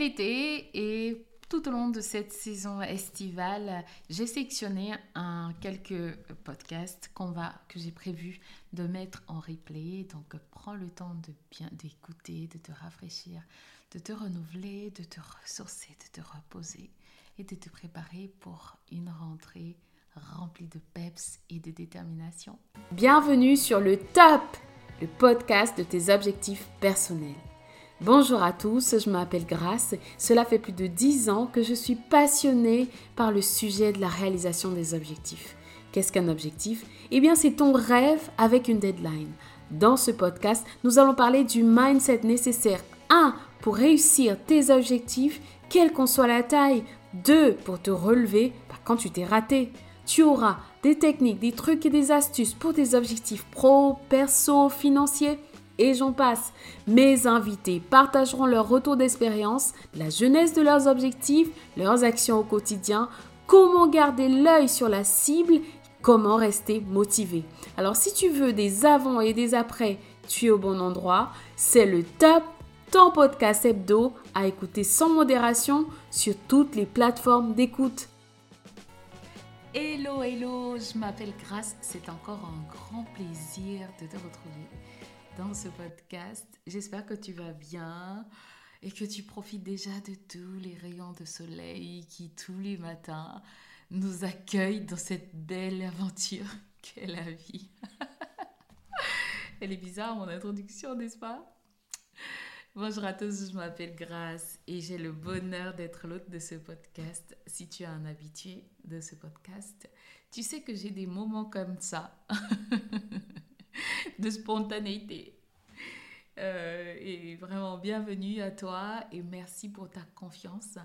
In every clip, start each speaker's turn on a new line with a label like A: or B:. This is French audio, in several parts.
A: l'été et tout au long de cette saison estivale, j'ai sélectionné un, quelques podcasts qu'on va, que j'ai prévu de mettre en replay. Donc, prends le temps de bien d'écouter, de te rafraîchir, de te renouveler, de te ressourcer, de te reposer et de te préparer pour une rentrée remplie de peps et de détermination. Bienvenue sur le top, le podcast de tes objectifs personnels. Bonjour à tous, je m'appelle Grace. Cela fait plus de 10 ans que je suis passionnée par le sujet de la réalisation des objectifs. Qu'est-ce qu'un objectif? Eh bien, c'est ton rêve avec une deadline. Dans ce podcast, nous allons parler du mindset nécessaire 1 pour réussir tes objectifs, quelle qu'en soit la taille, 2 pour te relever bah, quand tu t'es raté. Tu auras des techniques, des trucs et des astuces pour tes objectifs pro, perso, financiers et j'en passe. Mes invités partageront leur retour d'expérience, la jeunesse de leurs objectifs, leurs actions au quotidien, comment garder l'œil sur la cible, comment rester motivé. Alors si tu veux des avant et des après, tu es au bon endroit. C'est le top ton podcast hebdo à écouter sans modération sur toutes les plateformes d'écoute. Hello, hello, je m'appelle Grace. C'est encore un grand plaisir de te retrouver dans ce podcast. J'espère que tu vas bien et que tu profites déjà de tous les rayons de soleil qui tous les matins nous accueillent dans cette belle aventure qu'est la vie. Elle est bizarre mon introduction, n'est-ce pas? Bonjour à tous, je m'appelle Grace et j'ai le bonheur d'être l'hôte de ce podcast. Si tu es un habitué de ce podcast, tu sais que j'ai des moments comme ça de spontanéité. Euh, et vraiment bienvenue à toi et merci pour ta confiance.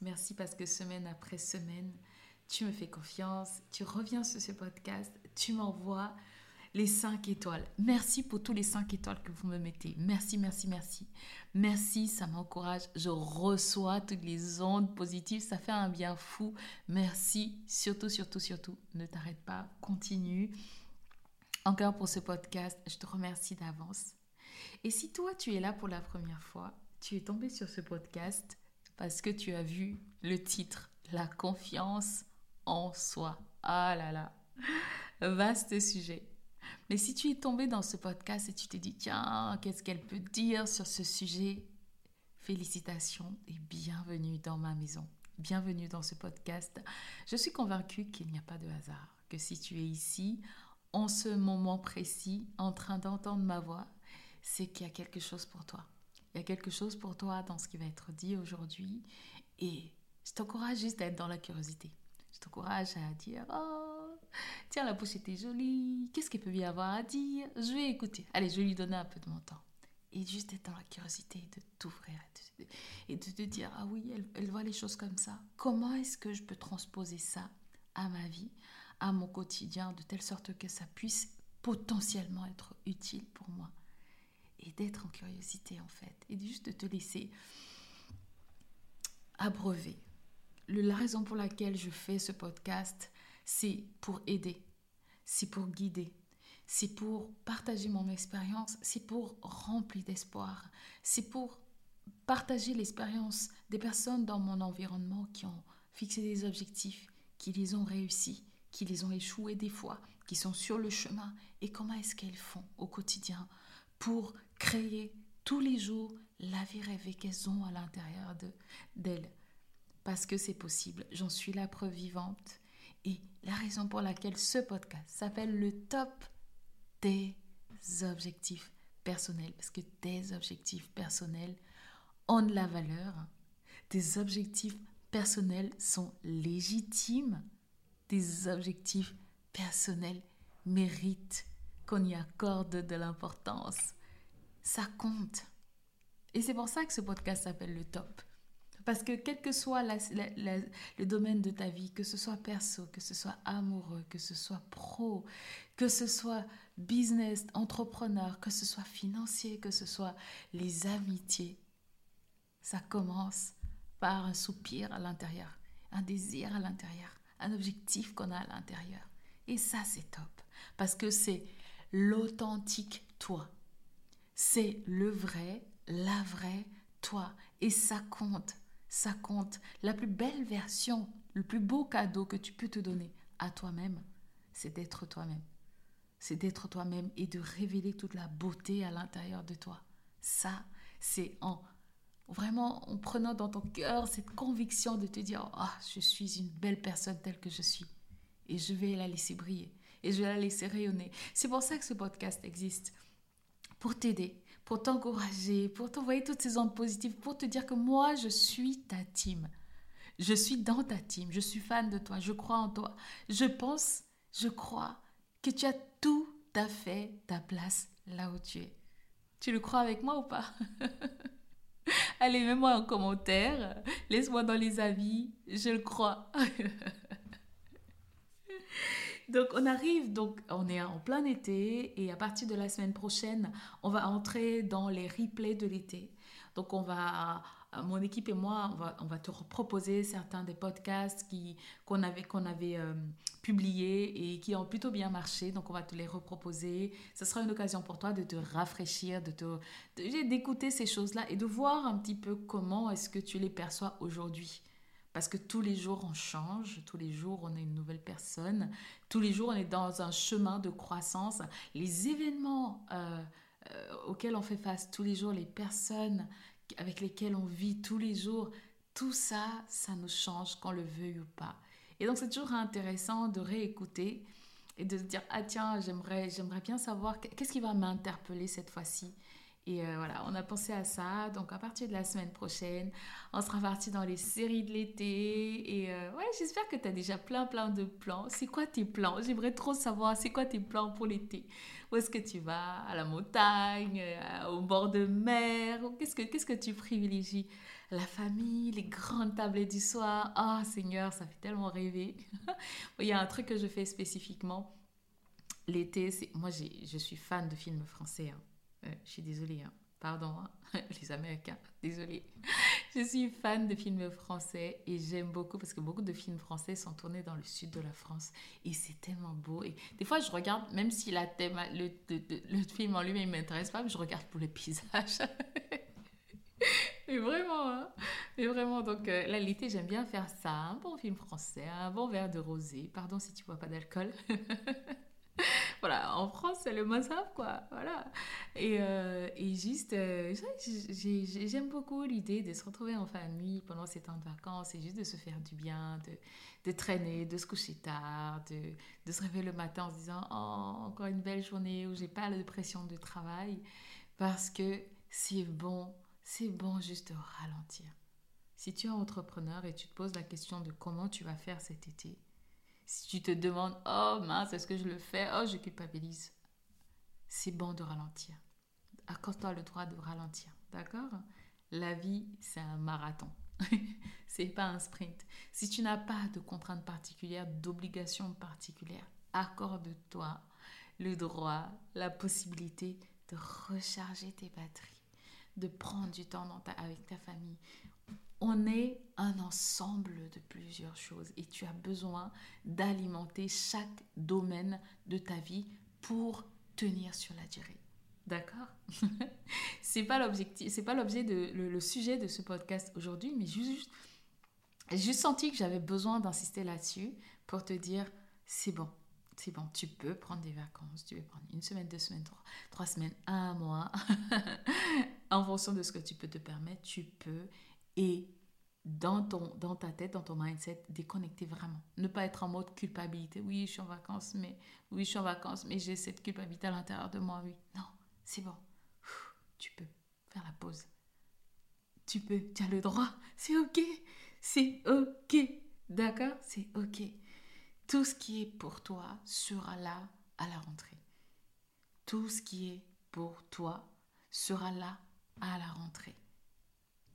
A: Merci parce que semaine après semaine, tu me fais confiance, tu reviens sur ce podcast, tu m'envoies les 5 étoiles. Merci pour tous les 5 étoiles que vous me mettez. Merci, merci, merci. Merci, ça m'encourage. Je reçois toutes les ondes positives. Ça fait un bien fou. Merci. Surtout, surtout, surtout. Ne t'arrête pas. Continue. Encore pour ce podcast, je te remercie d'avance. Et si toi, tu es là pour la première fois, tu es tombé sur ce podcast parce que tu as vu le titre, La confiance en soi. Ah là là, vaste sujet. Mais si tu es tombé dans ce podcast et tu t'es dit, tiens, qu'est-ce qu'elle peut dire sur ce sujet? Félicitations et bienvenue dans ma maison. Bienvenue dans ce podcast. Je suis convaincue qu'il n'y a pas de hasard, que si tu es ici, en ce moment précis, en train d'entendre ma voix, c'est qu'il y a quelque chose pour toi. Il y a quelque chose pour toi dans ce qui va être dit aujourd'hui. Et je t'encourage juste à être dans la curiosité. Je t'encourage à dire, oh, Tiens, la bouche était jolie. Qu'est-ce qu'il peut y avoir à dire? Je vais écouter. Allez, je vais lui donner un peu de mon temps. Et juste être dans la curiosité de t'ouvrir et de te dire, ah oui, elle voit les choses comme ça. Comment est-ce que je peux transposer ça à ma vie, à mon quotidien, de telle sorte que ça puisse potentiellement être utile pour moi et d'être en curiosité en fait et juste de te laisser abreuver. La raison pour laquelle je fais ce podcast, c'est pour aider, c'est pour guider, c'est pour partager mon expérience, c'est pour remplir d'espoir, c'est pour partager l'expérience des personnes dans mon environnement qui ont fixé des objectifs, qui les ont réussis, qui les ont échoués des fois, qui sont sur le chemin et comment est-ce qu'elles font au quotidien pour créer tous les jours la vie rêvée qu'elles ont à l'intérieur d'elles. Parce que c'est possible, j'en suis la preuve vivante et la raison pour laquelle ce podcast s'appelle le top des objectifs personnels, parce que tes objectifs personnels ont de la valeur, tes objectifs personnels sont légitimes, tes objectifs personnels méritent qu'on y accorde de l'importance. Ça compte. Et c'est pour ça que ce podcast s'appelle le top. Parce que quel que soit le domaine de ta vie, que ce soit perso, que ce soit amoureux, que ce soit pro, que ce soit business, entrepreneur, que ce soit financier, que ce soit les amitiés, ça commence par un soupir à l'intérieur, un désir à l'intérieur, un objectif qu'on a à l'intérieur. Et ça, c'est top. Parce que c'est l'authentique toi. C'est le vrai, la vraie toi. Et ça compte, ça compte. La plus belle version, le plus beau cadeau que tu peux te donner à toi-même, c'est d'être toi-même. C'est d'être toi-même et de révéler toute la beauté à l'intérieur de toi. Ça, c'est en vraiment en prenant dans ton cœur cette conviction de te dire, ah, je suis une belle personne telle que je suis. Et je vais la laisser briller. Et je vais la laisser rayonner. C'est pour ça que ce podcast existe. Pour t'aider, pour t'encourager, pour t'envoyer toutes ces ondes positives, pour te dire que moi, je suis ta team. Je suis dans ta team. Je suis fan de toi. Je crois en toi. Je pense, je crois que tu as tout à fait ta place là où tu es. Tu le crois avec moi ou pas? Allez, mets-moi en commentaire. Laisse-moi dans les avis. Je le crois. donc on arrive, donc on est en plein été et à partir de la semaine prochaine, on va entrer dans les replays de l'été. Donc on va mon équipe et moi, on va, te proposer certains des podcasts qu'on avait, avait euh, publiés et qui ont plutôt bien marché. Donc, on va te les reproposer. Ce sera une occasion pour toi de te rafraîchir, de te, d'écouter ces choses-là et de voir un petit peu comment est-ce que tu les perçois aujourd'hui. Parce que tous les jours, on change, tous les jours, on est une nouvelle personne, tous les jours, on est dans un chemin de croissance. Les événements euh, auxquels on fait face tous les jours, les personnes avec lesquels on vit tous les jours, tout ça, ça nous change qu'on le veuille ou pas. Et donc c'est toujours intéressant de réécouter et de se dire ah tiens j'aimerais j'aimerais bien savoir qu'est-ce qui va m'interpeller cette fois-ci et euh, voilà, on a pensé à ça. Donc, à partir de la semaine prochaine, on sera parti dans les séries de l'été. Et euh, ouais, j'espère que tu as déjà plein, plein de plans. C'est quoi tes plans? J'aimerais trop savoir, c'est quoi tes plans pour l'été? Où est-ce que tu vas? À la montagne euh, Au bord de mer? Qu'est-ce que, qu'est-ce que tu privilégies? La famille Les grandes tables du soir? Ah, Seigneur, ça fait tellement rêver. Il y a un truc que je fais spécifiquement. L'été, c'est... moi, je suis fan de films français. Hein. Euh, je suis désolée, hein. pardon, hein. les Américains, désolée. Je suis fan de films français et j'aime beaucoup parce que beaucoup de films français sont tournés dans le sud de la France et c'est tellement beau. Et des fois, je regarde, même si la thème, le, le, film en lui-même ne m'intéresse pas, je regarde pour les paysages. Mais vraiment, hein. Mais vraiment, donc euh, la l'été, j'aime bien faire ça. Un bon film français, un bon verre de rosé. Pardon si tu bois pas d'alcool. voilà, en France, c'est le mazap, quoi. Voilà. Et, euh, et juste, euh, j'aime beaucoup l'idée de se retrouver en famille pendant ces temps de vacances et juste de se faire du bien, de, de traîner, de se coucher tard, de, de, se réveiller le matin en se disant Oh, encore une belle journée où j'ai pas de pression de travail. Parce que c'est bon, c'est bon juste de ralentir. Si tu es entrepreneur et tu te poses la question de comment tu vas faire cet été, si tu te demandes, oh mince, est-ce que je le fais? Oh, je culpabilise. C'est bon de ralentir. Accorde-toi le droit de ralentir. D'accord? La vie, c'est un marathon. c'est pas un sprint. Si tu n'as pas de contraintes particulières, d'obligations particulières, accorde-toi le droit, la possibilité de recharger tes batteries, de prendre du temps avec ta famille, on est un ensemble de plusieurs choses et tu as besoin d'alimenter chaque domaine de ta vie pour tenir sur la durée. D'accord? C'est pas l'objectif, c'est pas l'objet de le, sujet de ce podcast aujourd'hui, mais juste j'ai juste senti que j'avais besoin d'insister là-dessus pour te dire c'est bon, c'est bon, tu peux prendre des vacances, tu peux prendre une semaine, deux semaines, trois, trois semaines, un mois, en fonction de ce que tu peux te permettre, tu peux et dans, ton, dans ta tête, dans ton mindset, déconnecter vraiment. Ne pas être en mode culpabilité. Oui, je suis en vacances, mais oui, je suis en vacances, mais j'ai cette culpabilité à l'intérieur de moi. Oui, non, c'est bon. Tu peux faire la pause. Tu peux, tu as le droit. C'est ok. C'est ok. D'accord? C'est ok. Tout ce qui est pour toi sera là à la rentrée. Tout ce qui est pour toi sera là à la rentrée.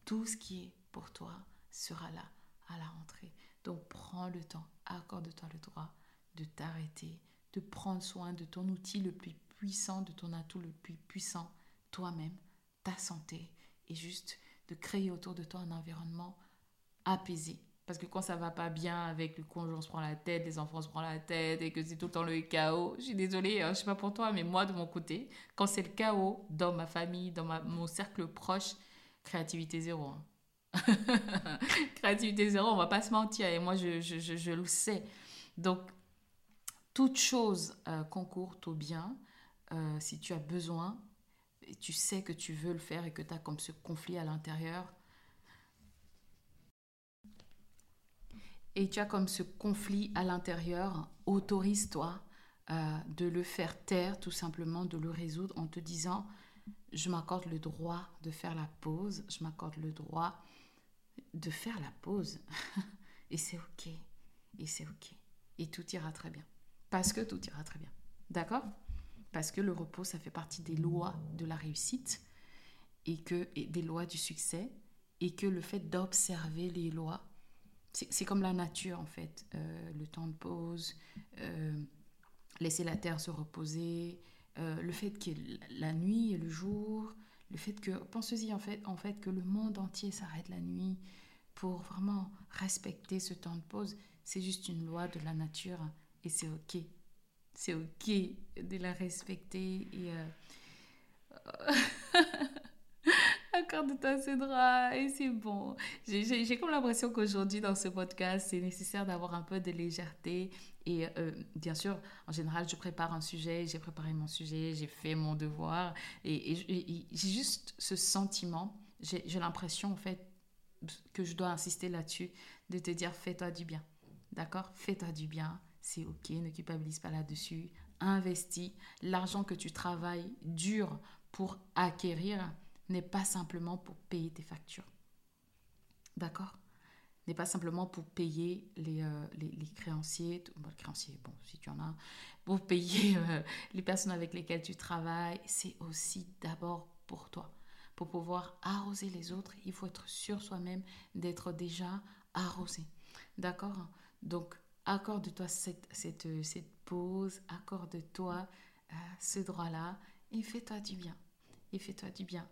A: Tout ce qui est pour toi sera là à la rentrée. Donc prends le temps, accorde-toi le droit de t'arrêter, de prendre soin de ton outil le plus puissant, de ton atout le plus puissant, toi-même, ta santé, et juste de créer autour de toi un environnement apaisé. Parce que quand ça va pas bien avec le conjoint, on se prend la tête, les enfants se prennent la tête et que c'est tout le temps le chaos. Je suis désolée, hein, je sais pas pour toi, mais moi de mon côté, quand c'est le chaos dans ma famille, dans mon cercle proche, créativité zéro. Hein. créativité zéro, on va pas se mentir. Et moi, je, je, je, le sais. Donc, toute chose euh, concourt au bien. Euh, si tu as besoin, tu sais que tu veux le faire et que tu as comme ce conflit à l'intérieur, et tu as comme ce conflit à l'intérieur, autorise-toi euh, de le faire taire, tout simplement, de le résoudre en te disant, je m'accorde le droit de faire la pause, je m'accorde le droit de faire la pause. et c'est OK. Et c'est OK. Et tout ira très bien. Parce que tout ira très bien. D'accord? Parce que le repos, ça fait partie des lois de la réussite et, que, des lois du succès. Et que le fait d'observer les lois, c'est comme la nature en fait. Euh, le temps de pause, euh, laisser la terre se reposer, euh, le fait que la nuit et le jour, le fait que, pensez-y en fait, en fait que le monde entier s'arrête la nuit pour vraiment respecter ce temps de pause, c'est juste une loi de la nature et c'est ok. C'est ok de la respecter et... Euh... Accorde-toi ce droit et c'est bon. J'ai comme l'impression qu'aujourd'hui, dans ce podcast, c'est nécessaire d'avoir un peu de légèreté. Et euh, bien sûr, en général, je prépare un sujet, j'ai préparé mon sujet, j'ai fait mon devoir. Et, j'ai juste ce sentiment, j'ai l'impression en fait que je dois insister là-dessus, de te dire fais-toi du bien. D'accord? Fais-toi du bien, c'est ok, ne culpabilise pas là-dessus. Investis. L'argent que tu travailles dur pour acquérir, n'est pas simplement pour payer tes factures. D'accord? N'est pas simplement pour payer les, euh, les, créanciers, bon, créanciers, bon, si tu en as, pour payer euh, les personnes avec lesquelles tu travailles. C'est aussi d'abord pour toi. Pour pouvoir arroser les autres, il faut être sûr soi-même d'être déjà arrosé. D'accord? Donc, accorde-toi cette, cette pause, accorde-toi euh, ce droit-là et fais-toi du bien. Et fais-toi du bien.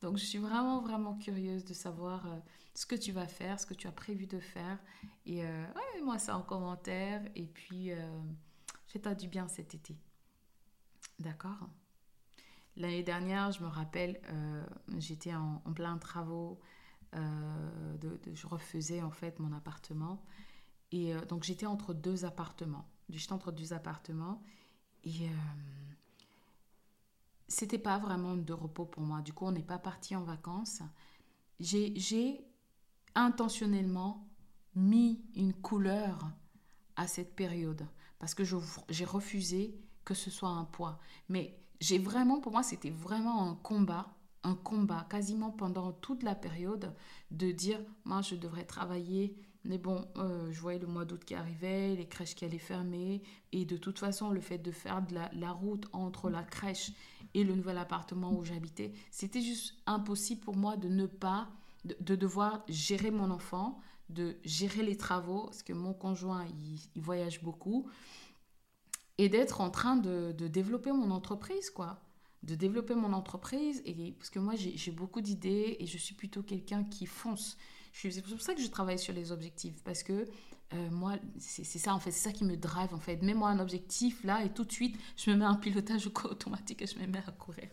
A: Donc je suis vraiment, vraiment curieuse de savoir euh, ce que tu vas faire, ce que tu as prévu de faire. Et euh, moi ça en commentaire. Et puis, euh, fais-toi du bien cet été. D'accord? L'année dernière, je me rappelle, euh, j'étais en, plein travaux. De, je refaisais en fait mon appartement. Et donc j'étais entre deux appartements. J'étais entre deux appartements. Et c'était pas vraiment de repos pour moi. Du coup, on n'est pas parti en vacances. J'ai intentionnellement mis une couleur à cette période parce que j'ai refusé que ce soit un poids. Mais j'ai vraiment, pour moi, c'était vraiment un combat, un combat quasiment pendant toute la période de dire, moi, je devrais travailler mais bon, euh, je voyais le mois d'août qui arrivait, les crèches qui allaient fermer. Et de toute façon, le fait de faire de la, route entre la crèche et le nouvel appartement où j'habitais, c'était juste impossible pour moi de ne pas, de, devoir gérer mon enfant, de gérer les travaux, parce que mon conjoint, il, voyage beaucoup, et d'être en train de, de, développer mon entreprise, quoi. De développer mon entreprise, et, parce que moi, j'ai beaucoup d'idées et je suis plutôt quelqu'un qui fonce. C'est pour ça que je travaille sur les objectifs, parce que euh, moi, c'est ça en fait, c'est ça qui me drive en fait. Mets-moi un objectif là et tout de suite, je me mets un pilotage automatique et je me mets à courir.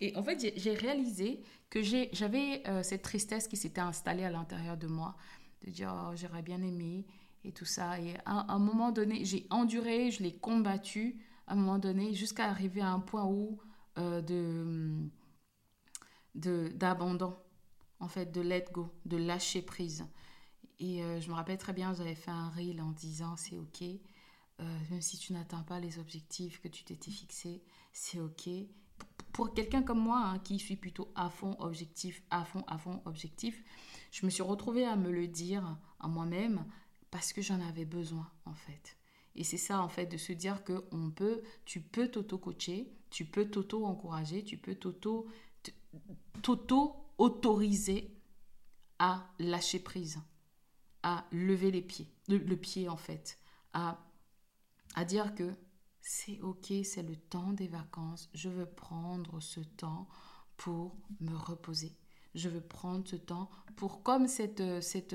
A: Et en fait, j'ai réalisé que j'avais euh, cette tristesse qui s'était installée à l'intérieur de moi, de dire oh, j'aurais bien aimé et tout ça. Et à, un moment donné, j'ai enduré, je l'ai combattu à un moment donné jusqu'à arriver à un point où euh, de d'abandon en fait, de let go, de lâcher prise. Et euh, je me rappelle très bien, j'avais fait un reel en disant c'est ok, même si tu n'atteins pas les objectifs que tu t'étais fixés, c'est ok. Pour, quelqu'un comme moi, hein, qui suis plutôt à fond objectif, à fond, à fond objectif, je me suis retrouvée à me le dire à moi-même parce que j'en avais besoin en fait. Et c'est ça en fait de se dire que on peut, tu peux t'auto-coacher, tu peux t'auto-encourager, tu peux t'auto t'auto autorisé à lâcher prise, à lever les pieds, le, pied en fait, à, à dire que c'est ok, c'est le temps des vacances, je veux prendre ce temps pour me reposer. Je veux prendre ce temps pour, comme cette, cette,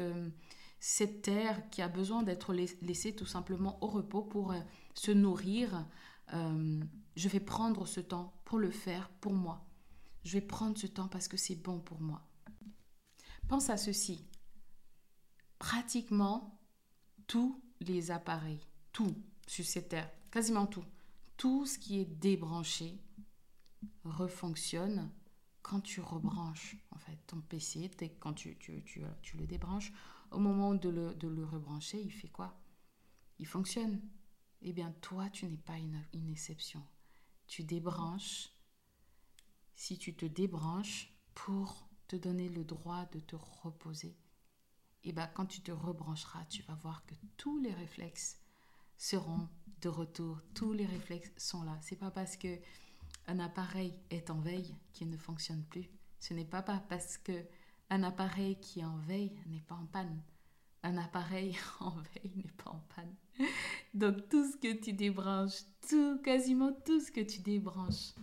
A: cette terre qui a besoin d'être laissée tout simplement au repos pour euh, se nourrir, euh, je vais prendre ce temps pour le faire pour moi. Je vais prendre ce temps parce que c'est bon pour moi. Pense à ceci. Pratiquement tous les appareils, tout sur cette terre, quasiment tout, tout ce qui est débranché refonctionne quand tu rebranches en fait ton PC, quand tu, le débranches, au moment de le, rebrancher, il fait quoi? Il fonctionne. Eh bien, toi, tu n'es pas une, une exception. Tu débranches. Si tu te débranches pour te donner le droit de te reposer, eh bien, quand tu te rebrancheras, tu vas voir que tous les réflexes seront de retour. Tous les réflexes sont là. C'est pas parce que un appareil est en veille qu'il ne fonctionne plus. Ce n'est pas parce que un appareil qui est en veille n'est pas en panne. Un appareil en veille n'est pas en panne. Donc tout ce que tu débranches, tout, quasiment tout ce que tu débranches,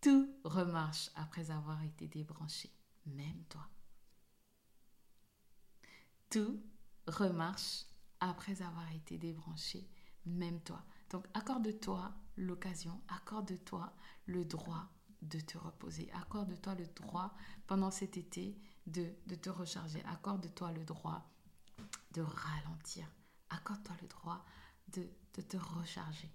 A: tout remarche après avoir été débranché, même toi. Tout remarche après avoir été débranché, même toi. Donc accorde-toi l'occasion, accorde-toi le droit de te reposer, accorde-toi le droit pendant cet été de, te recharger, accorde-toi le droit de ralentir, accorde-toi le droit de, te recharger.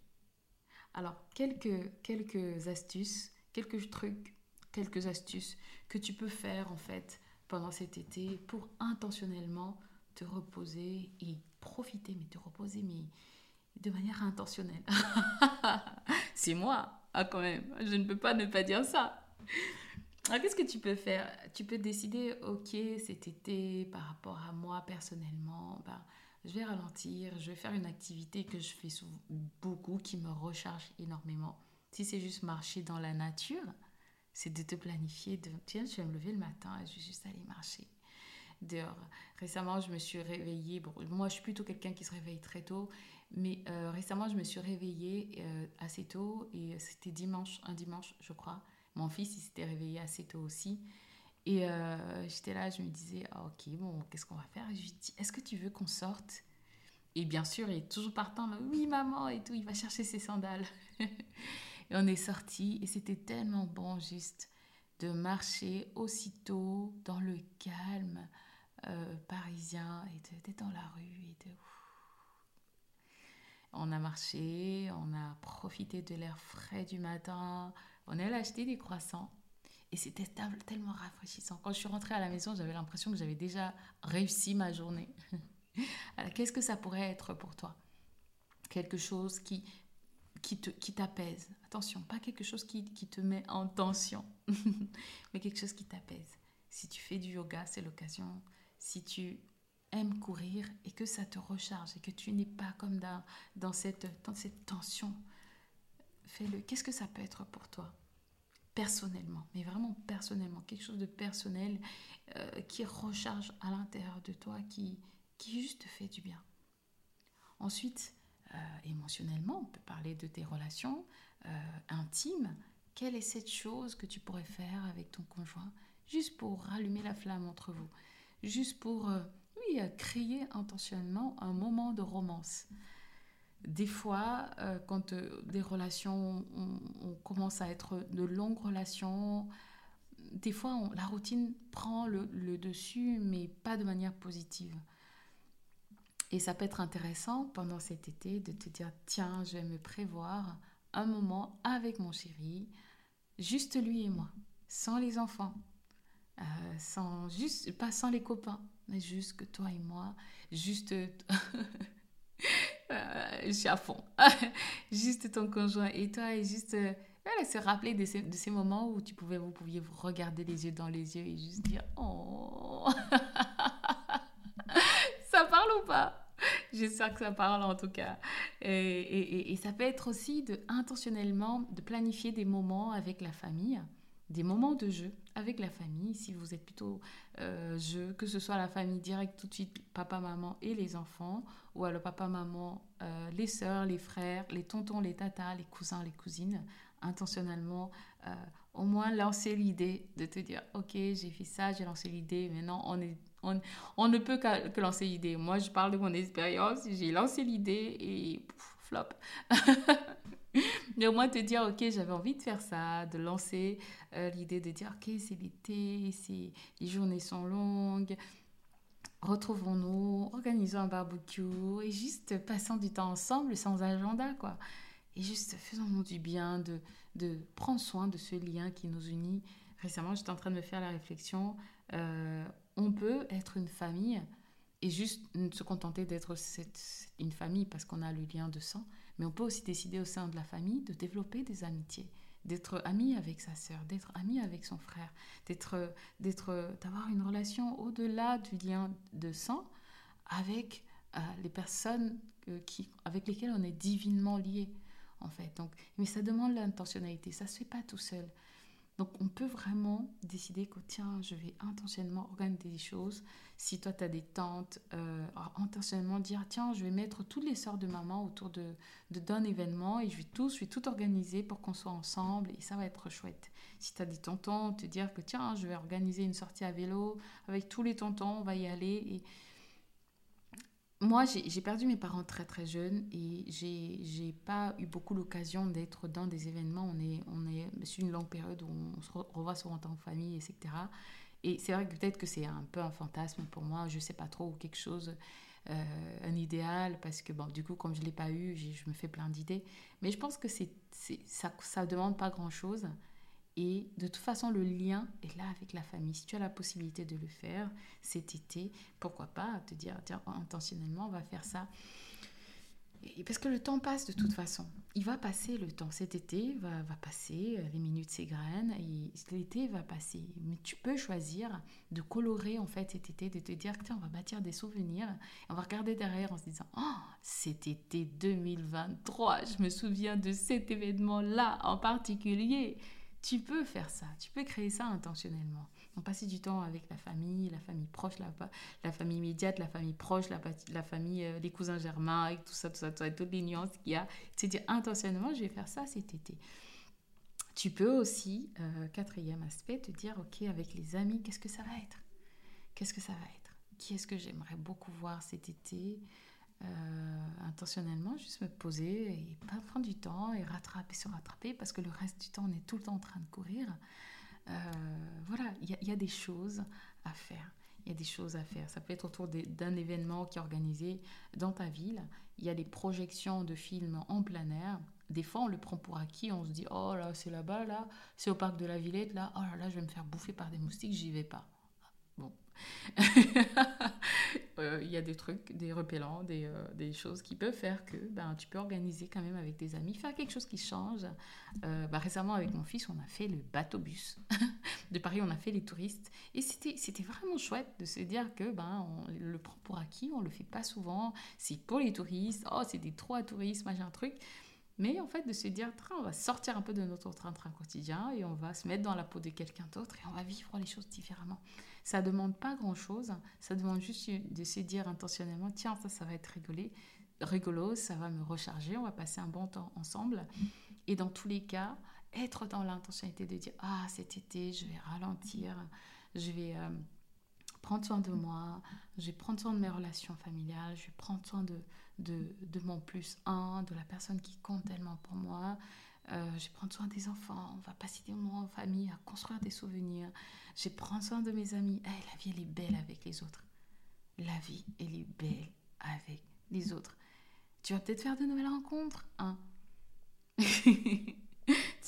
A: Alors, quelques, quelques astuces, quelques trucs, quelques astuces que tu peux faire en fait pendant cet été pour intentionnellement te reposer et profiter, mais te reposer, mais de manière intentionnelle. c'est moi, ah, quand même. Je ne peux pas ne pas dire ça. Qu'est-ce que tu peux faire? Tu peux décider, ok, cet été, par rapport à moi personnellement, ben, je vais ralentir, je vais faire une activité que je fais beaucoup, qui me recharge énormément. Si c'est juste marcher dans la nature, c'est de te planifier, de tiens, je vais me lever le matin et je vais juste aller marcher dehors. Récemment, je me suis réveillée. Bon, moi, je suis plutôt quelqu'un qui se réveille très tôt mais euh, récemment, je me suis réveillée euh, assez tôt et c'était dimanche, un dimanche, je crois. Mon fils, il s'était réveillé assez tôt aussi. Et euh, j'étais là, je me disais, ah, ok, bon, qu'est-ce qu'on va faire? Je lui dis, est-ce que tu veux qu'on sorte? Et bien sûr, il est toujours partant, oui, maman, et tout, il va chercher ses sandales. et on est sorti et c'était tellement bon, juste de marcher aussitôt dans le calme parisien et d'être dans la rue et on a marché, on a profité de l'air frais du matin, on est allé acheter des croissants. Et c'était tellement rafraîchissant. Quand je suis rentrée à la maison, j'avais l'impression que j'avais déjà réussi ma journée. Qu'est-ce que ça pourrait être pour toi? Quelque chose qui, qui, qui t'apaise? Attention, pas quelque chose qui, qui te met en tension, mais quelque chose qui t'apaise. Si tu fais du yoga, c'est l'occasion. Si tu aimes courir et que ça te recharge et que tu n'es pas comme dans, cette tension, fais-le. Qu'est-ce que ça peut être pour toi? Personnellement, mais vraiment personnellement, quelque chose de personnel euh, qui recharge à l'intérieur de toi, qui, qui juste te fait du bien. Ensuite, euh, émotionnellement, on peut parler de tes relations euh, intimes. Quelle est cette chose que tu pourrais faire avec ton conjoint juste pour rallumer la flamme entre vous? Juste pour oui, créer intentionnellement un moment de romance. Des fois, euh, quand euh, des relations, on, commence à être de longues relations, des fois, la routine prend le, dessus, mais pas de manière positive. Et ça peut être intéressant pendant cet été de te dire, tiens, je vais me prévoir un moment avec mon chéri, juste lui et moi, sans les enfants, euh, sans juste pas sans les copains, mais juste que toi et moi, juste euh, je suis à fond, juste ton conjoint et toi et juste euh, se rappeler de ces, moments où tu pouvais vous pouviez vous regarder les yeux dans les yeux et juste dire oh! Ça parle ou pas? J'espère que ça parle en tout cas. Et, et, et, ça peut être aussi de intentionnellement de planifier des moments avec la famille des moments de jeu avec la famille, si vous êtes plutôt euh, jeu, que ce soit la famille directe tout de suite, papa, maman et les enfants, ou alors papa, maman, euh, les sœurs, les frères, les tontons, les tatas, les cousins, les cousines, intentionnellement, euh, au moins lancer l'idée de te dire, ok, j'ai fait ça, j'ai lancé l'idée, maintenant on est on, on, ne peut que, lancer l'idée. Moi, je parle de mon expérience. J'ai lancé l'idée et flop. Mais au moins te dire, ok, j'avais envie de faire ça, de lancer euh, l'idée de dire, ok, c'est l'été, les journées sont longues, retrouvons-nous, organisons un barbecue et juste passons du temps ensemble sans agenda, quoi. Et juste faisons-nous du bien, de, de prendre soin de ce lien qui nous unit. Récemment, j'étais en train de me faire la réflexion, euh, on peut être une famille et juste se contenter d'être une famille parce qu'on a le lien de sang, mais on peut aussi décider au sein de la famille de développer des amitiés, d'être ami avec sa sœur, d'être ami avec son frère, d'être, d'être, d'avoir une relation au-delà du lien de sang avec euh, les personnes qui, avec lesquelles on est divinement lié, en fait. Donc, mais ça demande l'intentionnalité, ça se fait pas tout seul. Donc on peut vraiment décider que tiens, je vais intentionnellement organiser des choses. Si toi tu as des tantes, euh, intentionnellement dire tiens, je vais mettre toutes les sœurs de maman autour de d'un événement et je vais tout, je vais tout organiser pour qu'on soit ensemble et ça va être chouette. Si tu as des tontons, te dire que tiens, je vais organiser une sortie à vélo avec tous les tontons, on va y aller et moi, j'ai perdu mes parents très très jeunes et j'ai pas eu beaucoup l'occasion d'être dans des événements. On est, on est sur une longue période où on se revoit souvent en famille, etc. Et c'est vrai que peut-être que c'est un peu un fantasme pour moi, je sais pas trop, ou quelque chose, euh, un idéal, parce que bon, du coup, comme je l'ai pas eu, je me fais plein d'idées. Mais je pense que c'est ça, ça demande pas grand-chose. Et de toute façon, le lien est là avec la famille. Si tu as la possibilité de le faire cet été, pourquoi pas te dire, tiens, intentionnellement, on va faire ça. Et parce que le temps passe de toute façon. Il va passer le temps. Cet été va, va passer, les minutes s'égrènent, et l'été va passer. Mais tu peux choisir de colorer en fait cet été, de te dire, tiens, on va bâtir des souvenirs. on va regarder derrière en se disant, oh, cet été 2023, je me souviens de cet événement-là en particulier. Tu peux faire ça, tu peux créer ça intentionnellement. On passer du temps avec la famille, la famille proche, la, la famille immédiate, la famille proche, la, famille, euh, les cousins germains, avec tout ça, tout ça, tout ça, toutes les nuances qu'il y a. Tu dire intentionnellement, je vais faire ça cet été. Tu peux aussi, euh, quatrième aspect, te dire, ok, avec les amis, qu'est-ce que ça va être? Qu'est-ce que ça va être? Qui est-ce que j'aimerais beaucoup voir cet été? Intentionnellement, juste me poser et pas prendre du temps et rattraper, se rattraper, parce que le reste du temps, on est tout le temps en train de courir. Euh, voilà, il y, a des choses à faire. Il y a des choses à faire. Ça peut être autour d'un événement qui est organisé dans ta ville. Il y a des projections de films en plein air. Des fois, on le prend pour acquis. On se dit, oh là, c'est là-bas, là. C'est au parc de la Villette, là. Oh là là, je vais me faire bouffer par des moustiques, j'y vais pas. Euh, il y a des trucs, des repellants, des, euh, des, choses qui peuvent faire que ben, tu peux organiser quand même avec des amis, faire quelque chose qui change. Euh, ben, récemment, avec mon fils, on a fait le bateau-bus. de Paris, on a fait les touristes. Et c'était vraiment chouette de se dire que ben, on le prend pour acquis, on le fait pas souvent. C'est pour les touristes. Oh, c'est des trois touristes, machin, truc. Mais en fait, de se dire, on va sortir un peu de notre train-train quotidien et on va se mettre dans la peau de quelqu'un d'autre et on va vivre les choses différemment. Ça demande pas grand-chose, ça demande juste de se dire intentionnellement, tiens, ça, ça va être rigolé, rigolo, ça va me recharger, on va passer un bon temps ensemble. Et dans tous les cas, être dans l'intentionnalité de dire, ah, cet été, je vais ralentir, je vais... Euh, prendre soin de moi, je vais prendre soin de mes relations familiales, je vais prendre soin de, de, mon plus un, de la personne qui compte tellement pour moi, euh, je vais prendre soin des enfants, on va passer des moments en famille, à construire des souvenirs. Je vais prendre soin de mes amis. Eh, la vie, elle est belle avec les autres. La vie, elle est belle avec les autres. Tu vas peut-être faire de nouvelles rencontres. Hein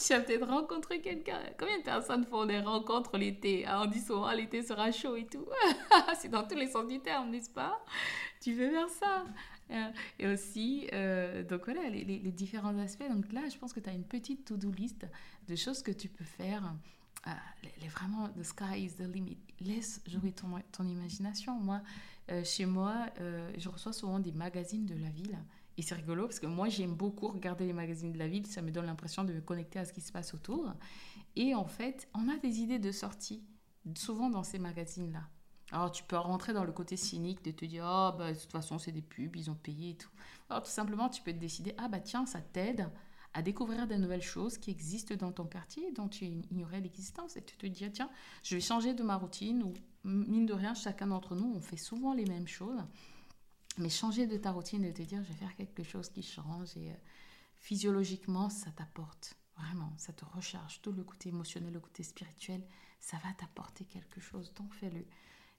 A: tu vas peut-être rencontrer quelqu'un. Combien de personnes font des rencontres l'été On dit souvent l'été sera chaud et tout? C'est dans tous les sens du terme, n'est-ce pas? Tu veux faire ça? Euh, et aussi, euh, donc voilà, les, différents aspects. Donc là, je pense que tu as une petite to-do list de choses que tu peux faire. Euh, les, vraiment, the sky is the limit. Laisse jouer ton, ton imagination. Moi, chez moi, je reçois souvent des magazines de la ville. Et c'est rigolo parce que moi, j'aime beaucoup regarder les magazines de la ville. Ça me donne l'impression de me connecter à ce qui se passe autour. Et en fait, on a des idées de sortie, souvent dans ces magazines-là. Alors, tu peux rentrer dans le côté cynique de te dire, oh, bah, de toute façon, c'est des pubs, ils ont payé et tout. Alors, tout simplement, tu peux te décider, ah, bah, tiens, ça t'aide à découvrir de nouvelles choses qui existent dans ton quartier dont tu ignorais l'existence. Et tu te dis, tiens, je vais changer de ma routine ou, mine de rien, chacun d'entre nous, on fait souvent les mêmes choses. Mais changer de ta routine et te dire, je vais faire quelque chose qui change et euh, physiologiquement, ça t'apporte. Vraiment, ça te recharge. Tout le côté émotionnel, le côté spirituel, ça va t'apporter quelque chose. Donc fais-le.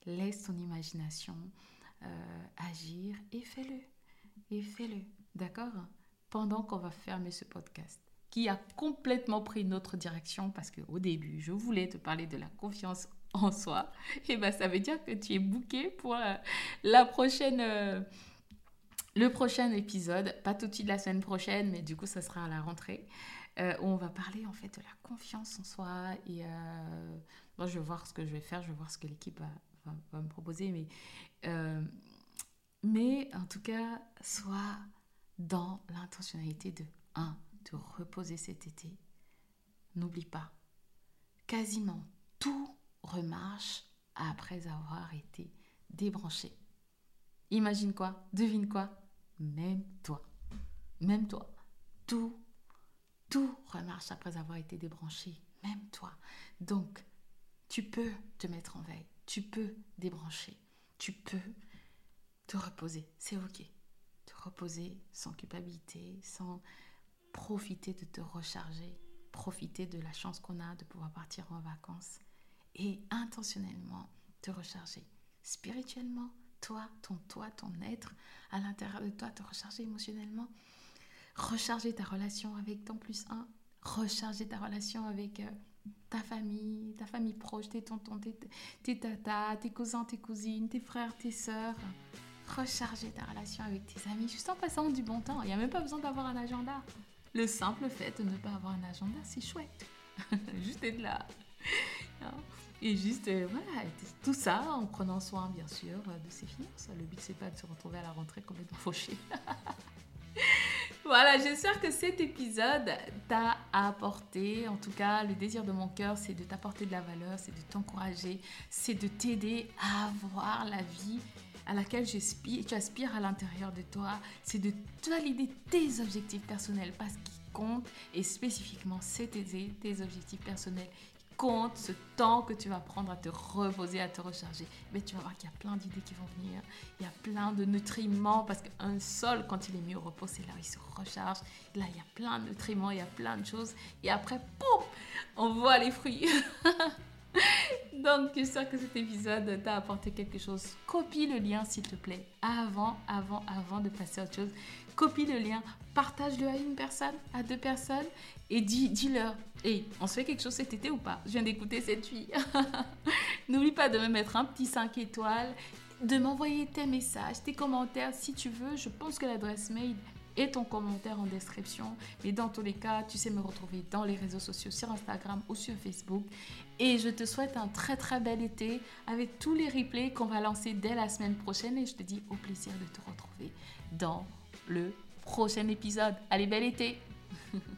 A: Laisse ton imagination euh, agir et fais-le. Et fais-le. D'accord? Pendant qu'on va fermer ce podcast qui a complètement pris une autre direction parce qu'au début, je voulais te parler de la confiance en soi. Et ben ça veut dire que tu es booké pour euh, la prochaine... Euh, le prochain épisode, pas tout de suite la semaine prochaine, mais du coup, ça sera à la rentrée, euh, où on va parler en fait de la confiance en soi. Et euh, je vais voir ce que je vais faire, je vais voir ce que l'équipe va, me proposer. Mais, mais en tout cas, sois dans l'intentionnalité de 1. te reposer cet été. N'oublie pas, quasiment tout remarche après avoir été débranché. Imagine quoi Devine quoi même toi. Même toi. Tout, tout remarche après avoir été débranché. Même toi. Donc, tu peux te mettre en veille. Tu peux débrancher. Tu peux te reposer. C'est OK. Te reposer sans culpabilité, sans profiter de te recharger, profiter de la chance qu'on a de pouvoir partir en vacances et intentionnellement te recharger spirituellement, toi, ton toi, ton être à l'intérieur de toi, te recharger émotionnellement, recharger ta relation avec ton plus un, recharger ta relation avec euh, ta famille, ta famille proche, tes tontons, tes, tes tatas, tes cousins, tes cousines, tes frères, tes sœurs. Recharger ta relation avec tes amis juste en passant du bon temps. Il n'y a même pas besoin d'avoir un agenda. Le simple fait de ne pas avoir un agenda, c'est chouette. juste être là. Et juste, euh, voilà, tout ça en prenant soin, bien sûr, de ses finances. Le but, c'est pas de se retrouver à la rentrée complètement fauché. voilà, j'espère que cet épisode t'a apporté, en tout cas, le désir de mon cœur, c'est de t'apporter de la valeur, c'est de t'encourager, c'est de t'aider à avoir la vie à laquelle tu aspires à l'intérieur de toi, c'est de valider tes objectifs personnels parce qu'ils comptent et spécifiquement c'est tes objectifs personnels compte ce temps que tu vas prendre à te reposer, à te recharger, mais tu vas voir qu'il y a plein d'idées qui vont venir. Il y a plein de nutriments parce qu'un sol, quand il est mis au repos, c'est là où il se recharge. Là, il y a plein de nutriments, il y a plein de choses. Et après, pouf, on voit les fruits. Donc, j'espère que cet épisode t'a apporté quelque chose? Copie le lien, s'il te plaît, avant, avant, avant de passer à autre chose. Copie le lien, partage-le à une personne, à deux personnes, et dis, dis-leur, hey, on se fait quelque chose cet été ou pas? Je viens d'écouter cette fille. N'oublie pas de me mettre un petit 5 étoiles, de m'envoyer tes messages, tes commentaires si tu veux. Je pense que l'adresse mail et ton commentaire en description. Mais dans tous les cas, tu sais me retrouver dans les réseaux sociaux, sur Instagram ou sur Facebook. Et je te souhaite un très très bel été avec tous les replays qu'on va lancer dès la semaine prochaine. Et je te dis au plaisir de te retrouver dans le prochain épisode. Allez, bel été